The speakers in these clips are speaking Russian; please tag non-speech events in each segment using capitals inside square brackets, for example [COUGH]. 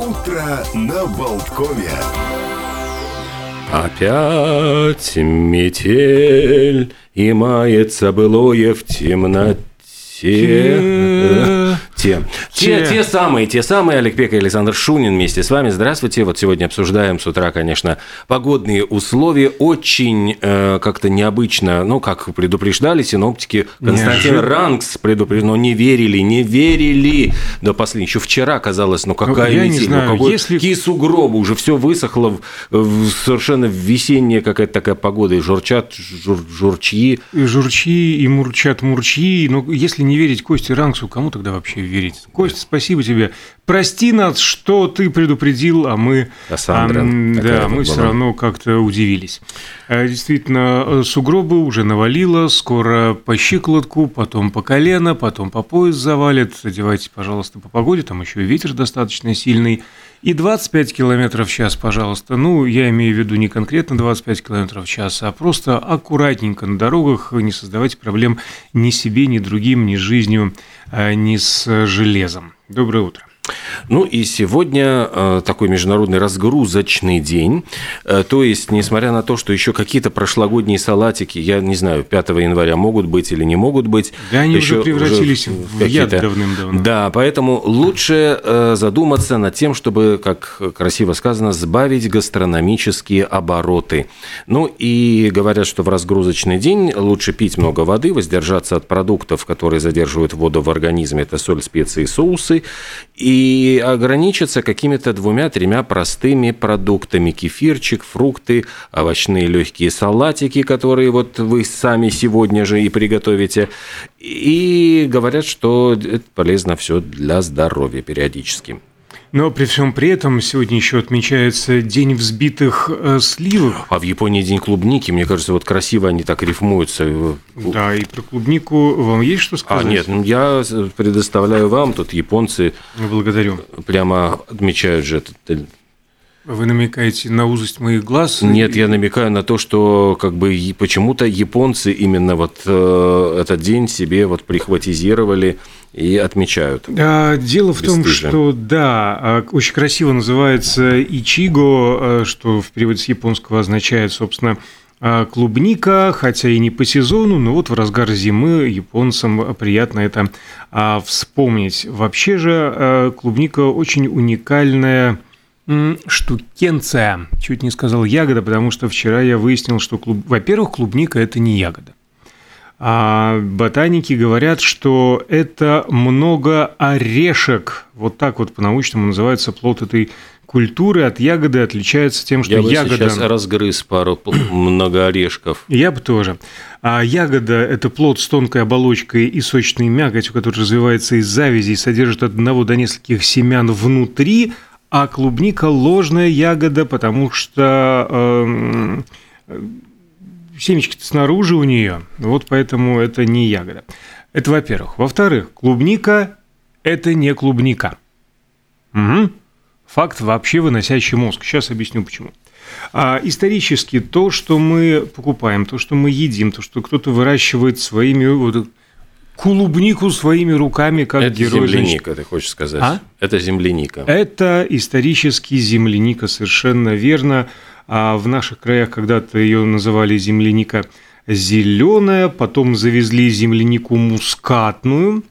Утро на Болткове. Опять метель, и мается былое в темноте. Те, те, те, те самые, те самые, Олег Пека и Александр Шунин вместе с вами. Здравствуйте. Вот сегодня обсуждаем с утра, конечно, погодные условия. Очень э, как-то необычно, ну, как предупреждали синоптики, Константин Неожиданно. Ранкс предупреждал, но не верили, не верили до последнего. Еще вчера казалось, ну, какая я не метель, знаю, ну, какой, если- какие сугробы, уже все высохло, в, в совершенно весенняя какая-то такая погода, и журчат жур, журчьи. И журчи, и мурчат мурчи. Но если не верить Косте Ранксу, кому тогда вообще верить? Костя, спасибо тебе. Прости нас, что ты предупредил, а мы, Кассандра такая да, мы все равно как-то удивились. Э, Действительно, э, сугробы уже навалило, скоро по щиколотку, потом по колено, потом по пояс завалит. Одевайтесь, пожалуйста, по погоде, там еще и ветер достаточно сильный. И 25 километров в час, пожалуйста. Ну, я имею в виду не конкретно 25 километров в час, а просто аккуратненько на дорогах, не создавайте проблем ни себе, ни другим, ни жизнью, а, ни с железом. Доброе утро. Ну и сегодня э, такой международный разгрузочный день. Э, то есть, несмотря на то, что еще какие-то прошлогодние салатики, я не знаю, 5 января могут быть или не могут быть. Да они уже еще превратились в яд давным-давно. Да, поэтому лучше э, задуматься над тем, чтобы, как красиво сказано, сбавить гастрономические обороты. Ну и говорят, что в разгрузочный день лучше пить много воды, воздержаться от продуктов, которые задерживают воду в организме, это соль, специи, соусы, и ограничиться какими-то двумя-тремя простыми продуктами. Кефирчик, фрукты, овощные легкие салатики, которые вот вы сами сегодня же и приготовите. И говорят, что это полезно все для здоровья периодически. Но при всем при этом сегодня еще отмечается День взбитых э, сливок. А в Японии день клубники, мне кажется, вот красиво они так рифмуются. Да, и про клубнику вам есть что А, сказать? нет, ну, я предоставляю вам, тут японцы Благодарю. прямо отмечают же этот Вы намекаете на узость моих глаз? Нет, я намекаю на то, что как бы и почему-то японцы именно вот э, этот день себе вот прихватизировали и отмечают. А, Дело в том, что да, а, очень красиво называется ичиго, а, что в переводе с японского означает, собственно, а, клубника, хотя и не по сезону, но вот в разгар зимы японцам приятно это вспомнить. Вообще же клубника очень уникальная штукенция. Чуть не сказал ягода, потому что вчера я выяснил, что, клуб... во-первых, клубника – это не ягода. А ботаники говорят, что это много орешек. Вот так вот по-научному называется плод этой культуры. От ягоды отличается тем, что Я бы ягода... сейчас разгрыз пару много орешков. Я бы тоже. А ягода – это плод с тонкой оболочкой и сочной мякотью, который развивается из завязи и содержит от одного до нескольких семян внутри, а клубника – ложная ягода, потому что э, семечки-то снаружи у нее, вот поэтому это не ягода. Это во-первых. Во-вторых, клубника – это не клубника. Мгм. Факт, вообще выносящий мозг. Сейчас объясню почему. А исторически то, что мы покупаем, то, что мы едим, то, что кто-то выращивает своими вот, клубнику своими руками, как Это герой. земляника, ты хочешь сказать? А? Это земляника. это исторически земляника, совершенно верно. А в наших краях когда-то ее называли земляника зеленая, потом завезли землянику мускатную,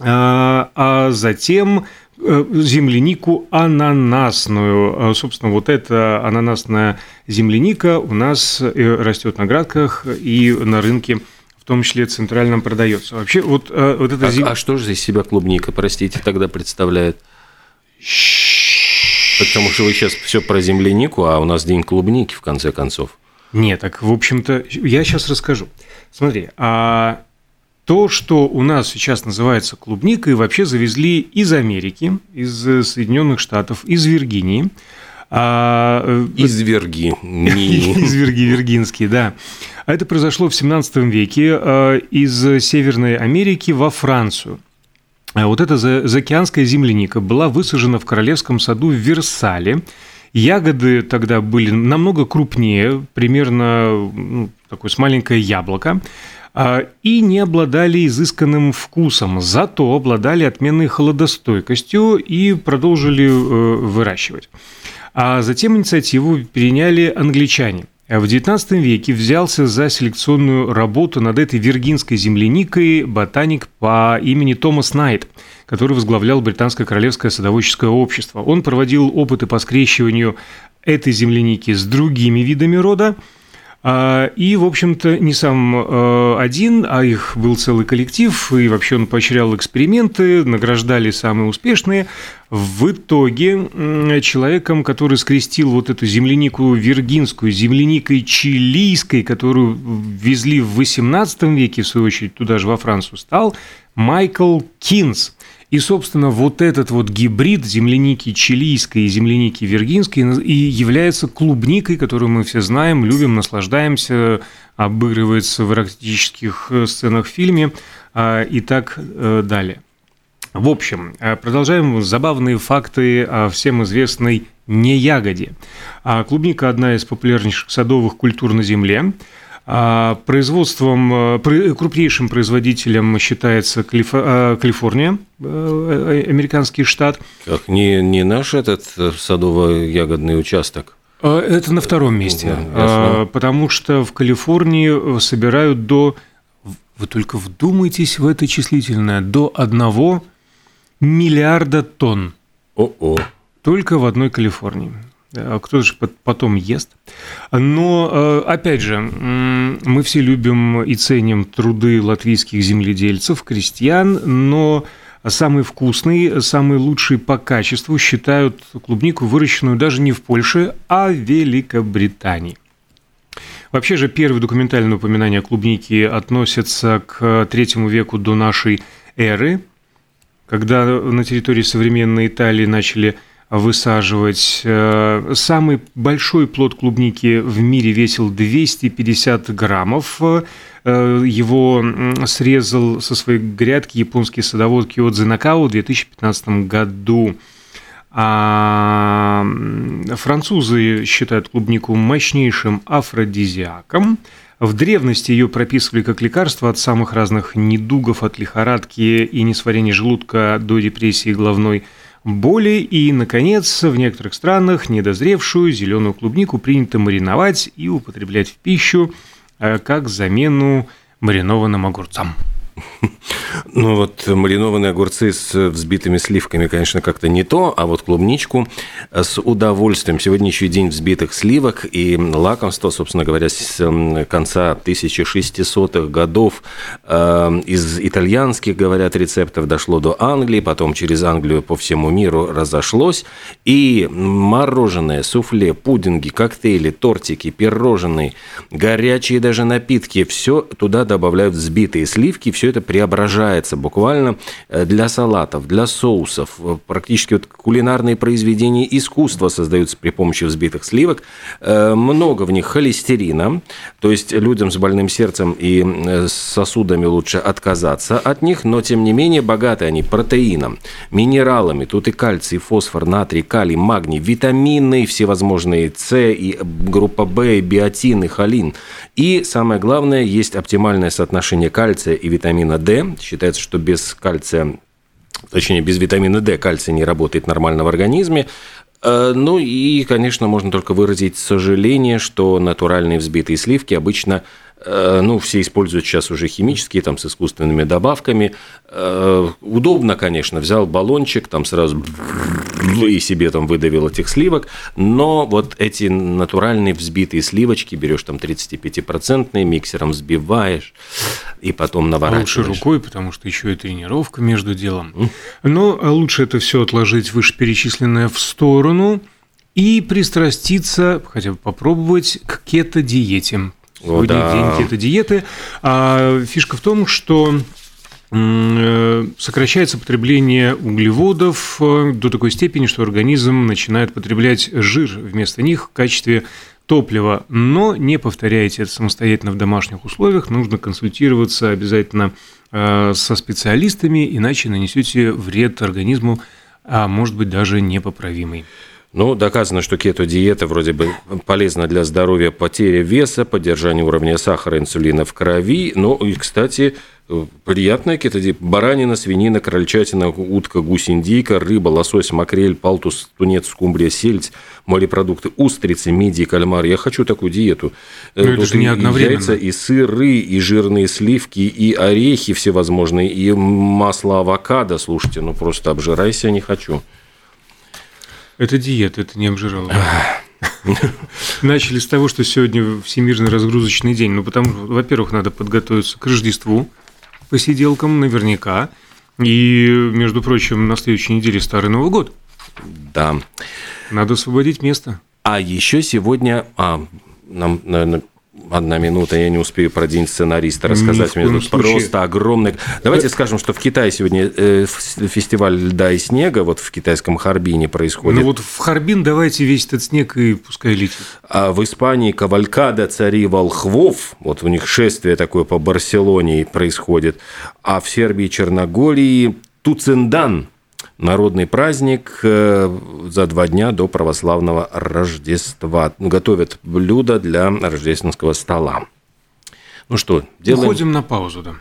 а а затем э, землянику ананасную. А, Собственно, вот эта ананасная земляника у нас э, растет на градках и на рынке в том числе центральном продается. Вообще, вот, э, вот эта А, зем- а что же из себя клубника, простите, тогда представляет? Потому что вы сейчас все про землянику, а у нас день клубники, в конце концов. Нет, так, в общем-то, я сейчас расскажу. Смотри, а то, что у нас сейчас называется клубникой, вообще завезли из Америки, из э, Соединенных Штатов, из Виргинии. А, э, Изверги. [LAUGHS] из Вирги, Виргинский, да. А это произошло в 17 веке э, из Северной Америки во Францию. А Вот эта за- заокеанская земляника была высажена в королевском саду в Версале. Ягоды тогда были намного крупнее, примерно ну, такое с маленькое яблоко. а, и не обладали изысканным вкусом, зато обладали отменной холодостойкостью и продолжили э, выращивать. А затем инициативу переняли англичане. В XIX веке взялся за селекционную работу над этой виргинской земляникой ботаник по имени Томас Найт, который возглавлял Британское королевское садоводческое общество. Он проводил опыты по скрещиванию этой земляники с другими видами рода, и, в общем-то, не сам э, один, а их был целый коллектив, и вообще он поощрял эксперименты, награждали самые успешные. В итоге человеком, который скрестил вот эту землянику виргинскую, земляникой чилийской, которую везли в XVIII веке, в свою очередь, туда же во Францию, стал Майкл Кинс. И, собственно, вот этот вот гибрид земляники чилийской и земляники виргинской и является клубникой, которую мы все знаем, любим, наслаждаемся, обыгрывается в эротических э, сценах в фильме а, и так э, далее. В общем, э, продолжаем забавные факты о всем известной не ягоде. А клубника – одна из популярнейших садовых культур на Земле. А, производством, э, крупнейшим производителем считается э, Калифорния, э, американский штат. Как не, не наш этот садово-ягодный участок? Это на втором месте, Ясно. потому что в Калифорнии собирают до, вы только вдумайтесь в это числительное, до одного миллиарда тонн. О-о. Только в одной Калифорнии. А кто же потом ест. Но, э, опять же, мы все любим и ценим труды латвийских земледельцев, крестьян, но самый вкусный, самый лучший по качеству считают клубнику, выращенную даже не в Польше, а в Великобритании. Вообще же первые документальные упоминания о клубнике относятся к третьему веку до нашей эры, когда на территории современной Италии начали высаживать. Э, самый большой плод клубники в мире весил 250 граммов. Э, его срезал со своей грядки японский садовод Киодзе Накао в 2015 году. А французы считают клубнику мощнейшим афродизиаком. В древности ее прописывали как лекарство от самых разных недугов, от лихорадки и несварения желудка до депрессии головной боли и, наконец, в некоторых странах недозревшую зеленую клубнику принято мариновать и употреблять в пищу э, как замену маринованным огурцам. Ну вот маринованные огурцы с взбитыми сливками, конечно, как-то не то, а вот клубничку с удовольствием. Сегодня еще день взбитых сливок и лакомство, собственно говоря, с конца 1600-х годов э, из итальянских, говорят, рецептов дошло до Англии, потом через Англию по всему миру разошлось. И мороженое, суфле, пудинги, коктейли, тортики, пирожные, горячие даже напитки, все туда добавляют взбитые сливки, все это преображается буквально э, для салатов, для соусов. Э, практически вот кулинарные произведения искусства создаются при помощи взбитых сливок. Э, много в них холестерина, то есть людям с больным сердцем и сосудами лучше отказаться от них, но тем не менее богаты они протеином, минералами, тут и кальций, фосфор, натрий, калий, магний, витамины всевозможные С и группа В, биотин, и холин. И самое главное, есть оптимальное соотношение кальция и витамина D. Считается, что без кальция точнее, без витамина D кальций не работает нормально в организме. Э, ну и, конечно, можно только выразить сожаление, что натуральные взбитые сливки обычно Э, ну, все используют сейчас уже химические, там, с искусственными добавками. Э, удобно, конечно, взял баллончик, там сразу и себе там выдавил этих сливок, но вот эти натуральные взбитые сливочки берешь там 35-процентные, миксером взбиваешь и потом наворачиваешь. Лучше рукой, потому что еще и тренировка между делом. Но лучше это все отложить вышеперечисленное в сторону и пристраститься, хотя бы попробовать к кето-диете Сегодня да. день кето-диеты. А фишка в том, что сокращается потребление углеводов э, до такой степени, что организм начинает потреблять жир вместо них в качестве топлива. Но не повторяйте это самостоятельно в домашних условиях, нужно консультироваться обязательно э, со специалистами, иначе нанесете вред организму, а может быть даже непоправимый. Ну, доказано, что кето-диета вроде бы полезна для здоровья, потери веса, поддержания уровня сахара, инсулина в крови. Ну, и, кстати, приятная кето-диета. Баранина, свинина, крольчатина, утка, гусь, индейка, рыба, лосось, макрель, палтус, тунец, скумбрия, сельдь, морепродукты, устрицы, мидии, кальмар. Я хочу такую диету. Но это же не одновременно. Яйца, и сыры, и жирные сливки, и орехи всевозможные, и масло авокадо. Слушайте, ну просто обжирайся, не хочу. Это диета, это не обжиралово. [LAUGHS] Начали с того, что сегодня Всемирный разгрузочный день. Ну, потому что, во-первых, надо подготовиться к Рождеству, посиделкам наверняка. И, между прочим, на следующей неделе Старый Новый год. Да. Надо освободить место. А еще сегодня... А, нам, наверное, Одна минута, я не успею про день сценариста рассказать. Меня тут случае. просто огромный... Давайте скажем, что в Китае сегодня э, фестиваль льда и снега, вот в китайском Харбине происходит. Ну вот в Харбин давайте весь этот снег и пускай летит. А в Испании кавалькада цари волхвов, вот у них шествие такое по Барселоне происходит, а в Сербии и Черногории Туцендан, народный праздник э, за два дня до православного Рождества. Готовят блюда для рождественского стола. Ну что, делаем... Уходим на паузу, да.